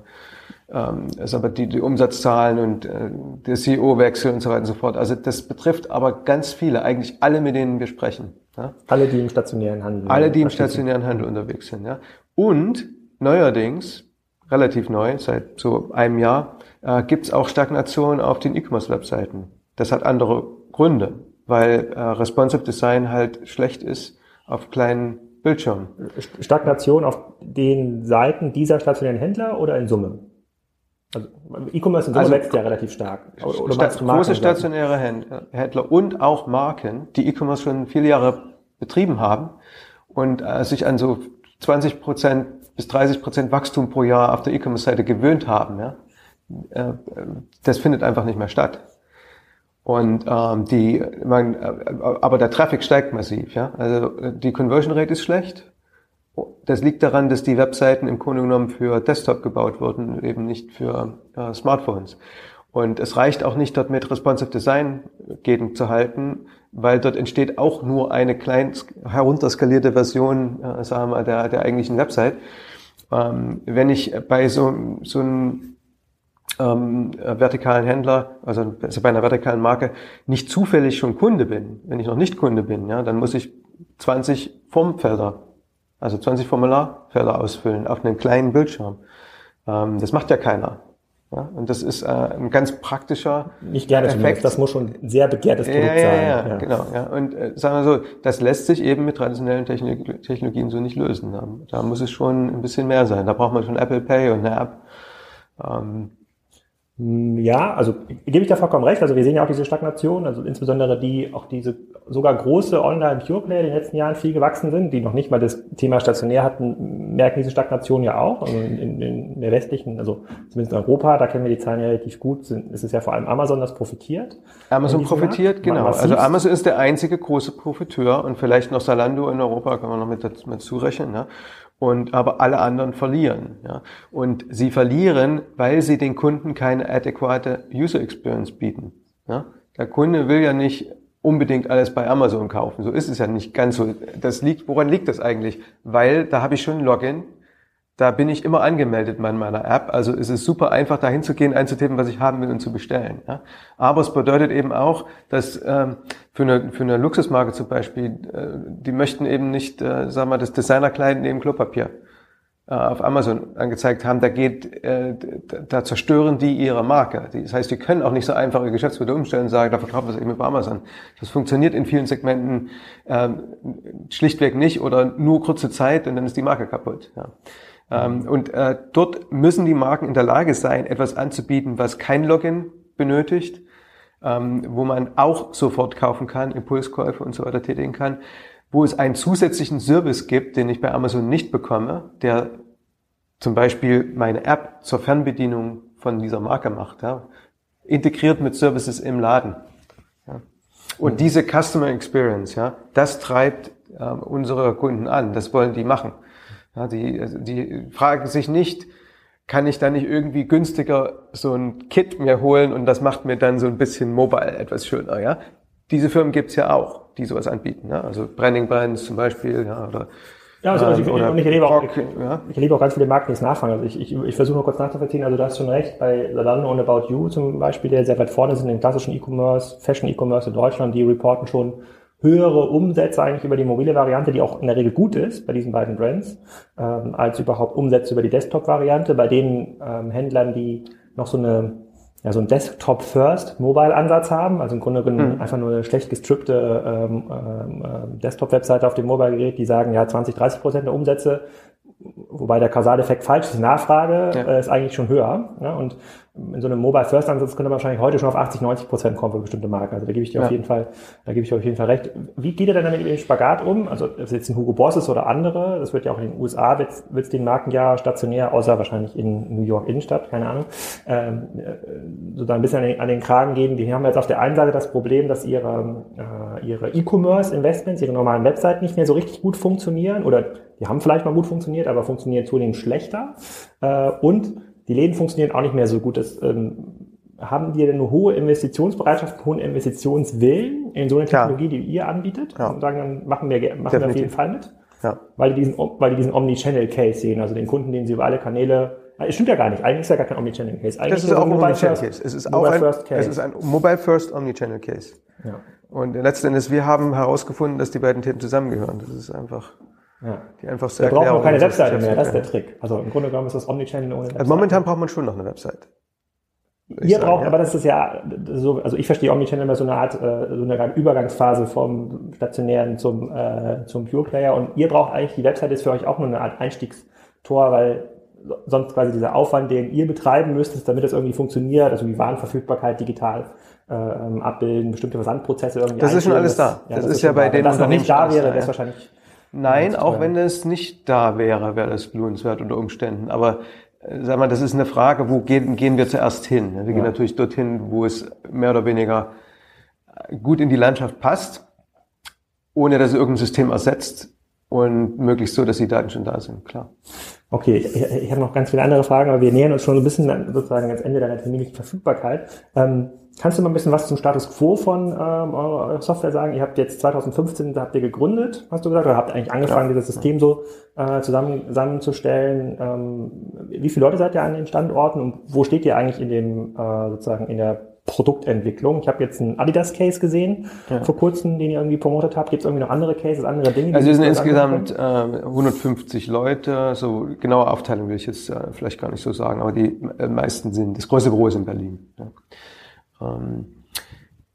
ähm, ist aber die, die Umsatzzahlen und äh, der CEO-Wechsel und so weiter und so fort. Also das betrifft aber ganz viele, eigentlich alle, mit denen wir sprechen. Ja? Alle, die im stationären Handel Alle, die im stationären Handel unterwegs sind. Ja? Und neuerdings, relativ neu, seit so einem Jahr, äh, gibt es auch Stagnation auf den E-Commerce-Webseiten. Das hat andere Gründe, weil äh, Responsive Design halt schlecht ist auf kleinen Bildschirmen. Stagnation auf den Seiten dieser stationären Händler oder in Summe? Also E-Commerce in Summe also, wächst ja relativ stark. Oder sta große stationäre Händler und auch Marken, die E-Commerce schon viele Jahre betrieben haben und äh, sich an so 20 Prozent bis 30 Prozent Wachstum pro Jahr auf der E-Commerce-Seite gewöhnt haben. Ja? Äh, das findet einfach nicht mehr statt. Und ähm, die, man, äh, aber der Traffic steigt massiv. Ja? Also die Conversion Rate ist schlecht das liegt daran, dass die Webseiten im Grunde genommen für Desktop gebaut wurden, eben nicht für äh, Smartphones. Und es reicht auch nicht, dort mit Responsive Design gegenzuhalten, weil dort entsteht auch nur eine klein herunterskalierte Version, äh, sagen wir, der, der eigentlichen Website. Ähm, wenn ich bei so, so einem ähm, vertikalen Händler, also, also bei einer vertikalen Marke, nicht zufällig schon Kunde bin, wenn ich noch nicht Kunde bin, ja, dann muss ich 20 Formfelder also 20 Formularfelder ausfüllen auf einem kleinen Bildschirm. Ähm, das macht ja keiner. Ja, und das ist äh, ein ganz praktischer Nicht gerne Effekt. Das muss schon ein sehr begehrtes Produkt ja, ja, sein. Ja, ja, genau. Ja. Und äh, sagen wir so, das lässt sich eben mit traditionellen Technik Technologien so nicht lösen. Da, da, muss es schon ein bisschen mehr sein. Da braucht man schon Apple Pay und eine App. Ähm, hm, ja, also gebe ich da vollkommen recht. Also wir sehen ja auch diese Stagnation, also insbesondere die, auch diese sogar große Online-Pure-Player, die in den letzten Jahren viel gewachsen sind, die noch nicht mal das Thema stationär hatten, merken diese Stagnation ja auch. Also in, in der westlichen, also zumindest in Europa, da kennen wir die Zahlen ja relativ gut, sind, ist es ja vor allem Amazon, das profitiert. Amazon profitiert, Markt. genau. Also Amazon ist der einzige große Profiteur und vielleicht noch Salando in Europa, kann man noch mit, mit zurechnen. Ne? Und aber alle anderen verlieren. Ja. Und sie verlieren, weil sie den Kunden keine adäquate User Experience bieten. Ja. Der Kunde will ja nicht unbedingt alles bei Amazon kaufen. So ist es ja nicht ganz so. Das liegt, woran liegt das eigentlich? Weil da habe ich schon ein Login, da bin ich immer angemeldet in meiner App. Also es ist super einfach, dahin zu gehen, einzutippen, was ich haben will und zu bestellen. Ja. Aber es bedeutet eben auch, dass ähm, für, eine, für eine Luxusmarke zum Beispiel, äh, die möchten eben nicht, äh, sagen wir, das Designerkleid neben Klopapier äh, auf Amazon angezeigt haben, da geht, äh, da zerstören die ihre Marke. Das heißt, die können auch nicht so einfach ihr Geschäftsmodell umstellen und sagen, da verkaufen wir es eben über Amazon. Das funktioniert in vielen Segmenten ähm, schlichtweg nicht oder nur kurze Zeit und dann ist die Marke kaputt. Ja. Ähm, und äh, dort müssen die Marken in der Lage sein, etwas anzubieten, was kein Login benötigt, ähm, wo man auch sofort kaufen kann, Impulskäufe und so weiter tätigen kann wo es einen zusätzlichen Service gibt, den ich bei Amazon nicht bekomme, der zum Beispiel meine App zur Fernbedienung von dieser Marke macht, ja, integriert mit Services im Laden. Ja. Und mhm. diese Customer Experience, ja, das treibt äh, unsere Kunden an, das wollen die machen. Ja, die, also die fragen sich nicht, kann ich da nicht irgendwie günstiger so ein Kit mir holen und das macht mir dann so ein bisschen mobile etwas schöner, ja? Diese Firmen gibt's ja auch die sowas anbieten. Ja? Also Branding Brands zum Beispiel, ja, oder ja, also, also ich, ähm, und ich erlebe, auch, ich, ja. ich erlebe auch ganz viele Marken, die es nachfragen. Also ich, ich, ich versuche nur kurz nachzuvollziehen. Also du hast schon recht, bei Zalando und About You zum Beispiel, der sehr weit vorne sind im klassischen E-Commerce, Fashion E-Commerce in Deutschland, die reporten schon höhere Umsätze eigentlich über die mobile Variante, die auch in der Regel gut ist bei diesen beiden Brands, ähm, als überhaupt Umsätze über die Desktop-Variante. Bei den ähm, Händlern, die noch so eine ja, so ein Desktop-First-Mobile-Ansatz haben, also im Grunde genommen mhm. einfach nur eine schlecht gestrippte ähm, ähm, Desktop-Webseite auf dem Mobile-Gerät, die sagen, ja, 20, 30 Prozent der Umsätze, wobei der Kausaleffekt falsch ist, die Nachfrage ja. äh, ist eigentlich schon höher. Ja, und in so einem Mobile First Ansatz könnte man wahrscheinlich heute schon auf 80, 90 Prozent kommen für bestimmte Marken. Also da gebe ich dir ja. auf jeden Fall, da gebe ich dir auf jeden Fall recht. Wie geht ihr denn damit mit dem Spagat um? Also, ob es jetzt ein Hugo Boss ist oder andere, das wird ja auch in den USA, wird es den Marken ja stationär, außer wahrscheinlich in New York Innenstadt, keine Ahnung, ähm, äh, so da ein bisschen an den, an den Kragen gehen. Die haben jetzt auf der einen Seite das Problem, dass ihre, äh, ihre E-Commerce Investments, ihre normalen Webseiten nicht mehr so richtig gut funktionieren oder die haben vielleicht mal gut funktioniert, aber funktionieren zunehmend schlechter. Äh, und die Läden funktionieren auch nicht mehr so gut. Das, ähm, haben die denn eine hohe Investitionsbereitschaft, einen hohen Investitionswillen in so eine Technologie, die ihr anbietet? Ja. Und sagen, dann machen wir, machen wir auf jeden Fall mit. Ja. Weil die diesen, weil die diesen Omnichannel-Case sehen, also den Kunden, den sie über alle Kanäle es stimmt ja gar nicht. Eigentlich ist ja gar kein Omnichannel Case. Eigentlich das ist, ist auch ein Omnichannel Case. Es ist auch ein, Case. es ist ein Mobile First Omnichannel Case. Ja. Und letzten Endes, wir haben herausgefunden, dass die beiden Themen zusammengehören. Das ist einfach ja. Die einfach sehr Wir brauchen keine Webseite mehr, das ist der Trick. Also im Grunde genommen ist das Omnichannel ohne Webseite. Also momentan braucht man schon noch eine Webseite. Ihr braucht, ja. aber das ist ja so, also ich verstehe Omnichannel immer so eine Art, äh, so eine Übergangsphase vom stationären zum, äh, zum Pure Player und ihr braucht eigentlich, die Webseite ist für euch auch nur eine Art Einstiegstor, weil sonst quasi dieser Aufwand, den ihr betreiben müsstet, damit das irgendwie funktioniert, also die Warenverfügbarkeit digital äh, ähm, abbilden, bestimmte Versandprozesse irgendwie. Das ist schon alles da. Ja, das, das, ist ja bei denen. Wenn das noch nicht da wäre, wäre es wahrscheinlich Nein, auch wenn es nicht da wäre, wäre das lohnenswert unter Umständen. Aber äh, sag mal, das ist eine Frage, wo gehen, gehen wir zuerst hin? Wir ja. gehen natürlich dorthin, wo es mehr oder weniger gut in die Landschaft passt, ohne dass es irgendein System ersetzt und möglichst so, dass die Daten schon da sind, klar. Okay, ich, ich habe noch ganz viele andere Fragen, aber wir nähern uns schon so ein bisschen sozusagen ans Ende deiner terminlichen Verfügbarkeit. Ähm, kannst du mal ein bisschen was zum Status Quo von ähm, eurer Software sagen? Ihr habt jetzt 2015, da habt ihr gegründet, hast du gesagt, oder habt eigentlich angefangen, ja. dieses System so äh, zusammen, zusammenzustellen? Ähm, wie viele Leute seid ihr an den Standorten und wo steht ihr eigentlich in dem äh, sozusagen in der Produktentwicklung. Ich habe jetzt einen Adidas-Case gesehen ja. vor kurzem, den ihr irgendwie promotet habt. Gibt es irgendwie noch andere Cases, andere Dinge? Also wir sind insgesamt äh, 150 Leute. So genaue Aufteilung will ich jetzt äh, vielleicht gar nicht so sagen, aber die äh, meisten sind, das größte Büro ist in Berlin. Ja. Ähm,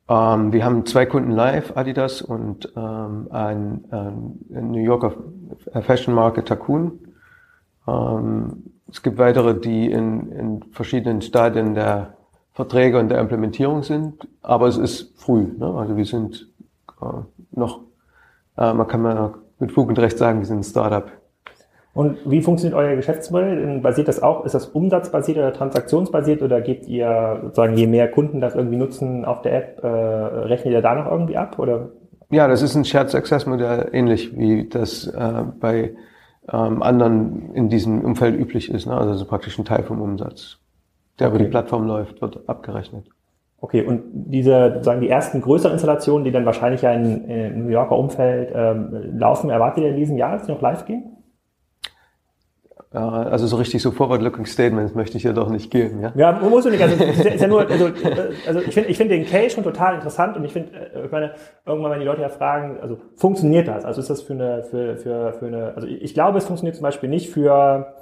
ähm, wir haben zwei Kunden live, Adidas und ähm, ein, ein New Yorker Fashion Market Takun. Ähm, es gibt weitere, die in, in verschiedenen Stadien der Verträge und der Implementierung sind, aber es ist früh. Ne? Also wir sind äh, noch, äh, man kann mal mit Fug und Recht sagen, wir sind ein Startup. Und wie funktioniert euer Geschäftsmodell? Basiert das auch, ist das umsatzbasiert oder transaktionsbasiert oder gebt ihr sozusagen, je mehr Kunden das irgendwie nutzen auf der App, äh, rechnet ihr da noch irgendwie ab? Oder? Ja, das ist ein Shared Success Modell, ähnlich wie das äh, bei ähm, anderen in diesem Umfeld üblich ist. Ne? Also so praktisch ein Teil vom Umsatz, der okay. über die Plattform läuft, wird abgerechnet. Okay, und diese, sagen die ersten größeren Installationen, die dann wahrscheinlich ja in, in New Yorker Umfeld ähm, laufen, erwartet ihr in diesem Jahr, dass die noch live gehen? Also so richtig so forward-looking Statements möchte ich ja doch nicht geben, ja? Ja, muss du nicht. Also, ist ja nur, also, also ich finde ich finde den Case schon total interessant und ich finde, äh, ich meine, irgendwann, wenn die Leute ja fragen, also funktioniert das? Also ist das für eine, für, für, für eine, also ich glaube, es funktioniert zum Beispiel nicht für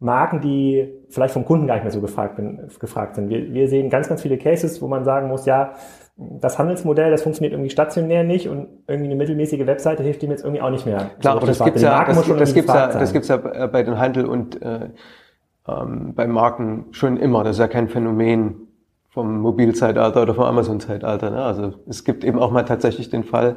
Marken, die vielleicht vom Kunden gar nicht mehr so gefragt, bin, gefragt sind. Wir, wir sehen ganz, ganz viele Cases, wo man sagen muss, ja, das Handelsmodell, das funktioniert irgendwie stationär nicht und irgendwie eine mittelmäßige Webseite hilft ihm jetzt irgendwie auch nicht mehr. Klar, aber das gibt's ja, das, das gibt's ja, das gibt's ja bei den Handel und äh, ähm, bei Marken schon immer. Das ist ja kein Phänomen vom Mobilzeitalter oder vom Amazon-Zeitalter. Ne? Also es gibt eben auch mal tatsächlich den Fall,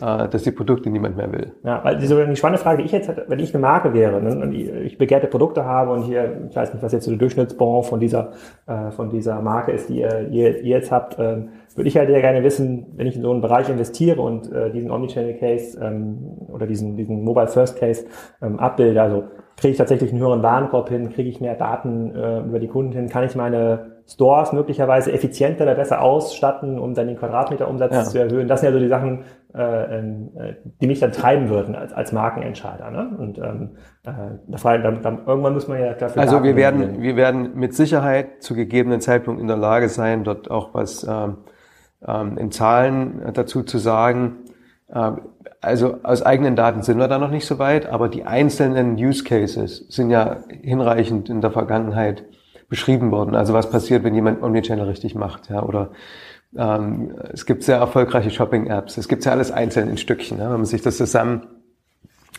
dass die Produkte niemand mehr will. Ja, weil diese die spannende Frage, die ich jetzt hätte, wenn ich eine Marke wäre ne, und ich begehrte Produkte habe und hier, ich weiß nicht, was jetzt so der Durchschnittsbon von dieser, äh, von dieser Marke ist, die ihr, ihr, jetzt habt, ähm, würde ich halt sehr gerne wissen, wenn ich in so einen Bereich investiere und äh, diesen Omnichannel Case ähm, oder diesen, diesen Mobile First Case ähm, abbilde, also kriege ich tatsächlich einen höheren Warenkorb hin, kriege ich mehr Daten äh, über die Kunden hin, kann ich meine Stores möglicherweise effizienter oder besser ausstatten, um dann den Quadratmeterumsatz ja. zu erhöhen. Das sind ja so die Sachen, äh, äh, die mich dann treiben würden als, als Markenentscheider. Ne? Und ähm, äh, da frage, dann, dann, irgendwann muss man ja dafür. Also wir werden, wir werden mit Sicherheit zu gegebenen Zeitpunkt in der Lage sein, dort auch was ähm, ähm, in Zahlen dazu zu sagen. Ähm, also aus eigenen Daten sind wir da noch nicht so weit, aber die einzelnen Use Cases sind ja hinreichend in der Vergangenheit beschrieben worden. Also was passiert, wenn jemand Omnichannel richtig macht, ja, oder ähm, es gibt sehr erfolgreiche Shopping-Apps. Es gibt ja alles einzeln in Stückchen. Ja. Wenn man sich das zusammen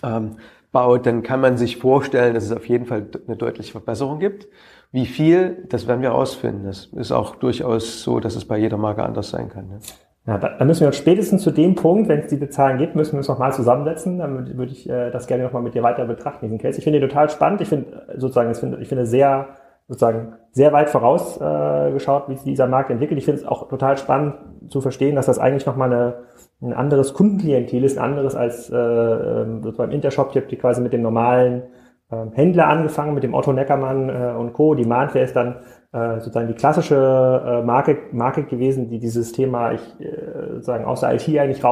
ähm, baut, dann kann man sich vorstellen, dass es auf jeden Fall eine deutliche Verbesserung gibt. Wie viel, das werden wir herausfinden. Das ist auch durchaus so, dass es bei jeder Marke anders sein kann. Ja. Ja, da, da müssen wir uns spätestens zu dem Punkt, wenn es diese Zahlen gibt, müssen wir uns nochmal zusammensetzen. Dann würde ich äh, das gerne nochmal mit dir weiter betrachten, diesen Case. Ich finde ihn total spannend. Ich finde äh, sozusagen, ich finde, ich finde sehr sozusagen sehr weit vorausgeschaut, äh, wie sich dieser Markt entwickelt. Ich finde es auch total spannend zu verstehen, dass das eigentlich nochmal eine, ein anderes Kundenklientel ist, ein anderes als äh, ähm, sozusagen Intershop, die quasi mit dem normalen äh, Händler angefangen, mit dem Otto Neckermann äh, und Co. Die Manfair ist dann äh, sozusagen die klassische äh, Marke, Marke gewesen, die dieses Thema ich äh, sozusagen aus der IT eigentlich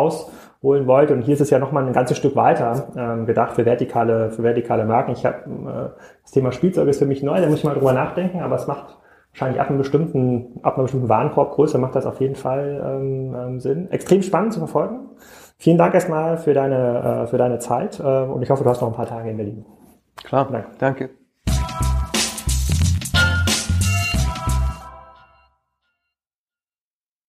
rausholen wollte. Und hier ist es ja nochmal ein ganzes Stück weiter ähm, gedacht für vertikale, für vertikale Marken. Ich habe äh, das Thema Spielzeug ist für mich neu, da muss ich mal drüber nachdenken, aber es macht wahrscheinlich ab einem bestimmten, ab einer bestimmten Warenkorbgröße macht das auf jeden Fall ähm, ähm, Sinn. Extrem spannend zu verfolgen. Vielen Dank erstmal für deine, äh, für deine Zeit äh, und ich hoffe, du hast noch ein paar Tage in Berlin. Klar, Danke. Danke.